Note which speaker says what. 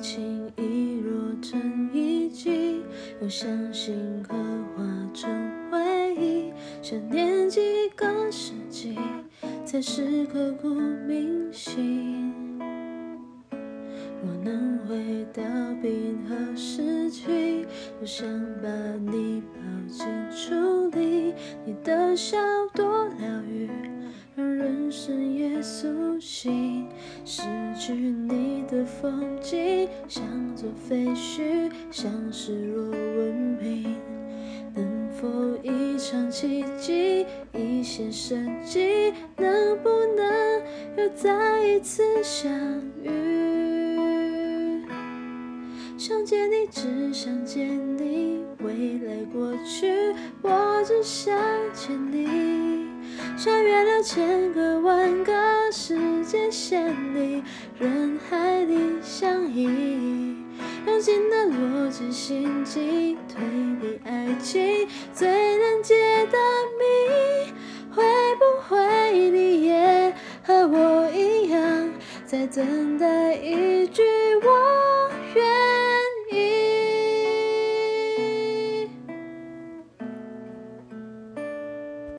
Speaker 1: 情意若成一季，又相信刻画成回忆。想念几个世纪，才是刻骨铭心。若能回到冰河时期，多想把你抱进处里，你的笑多疗愈，心。失去你的风景，像座废墟，像失落文明。能否一场奇迹，一线生机？能不能又再一次相遇？想见你，只想见你，未来过去，我只想见你。穿越了千个万个时界线里，人海里相依。用尽了逻辑、心机、推理、爱情最难解的谜，会不会你也和我一样，在等待一？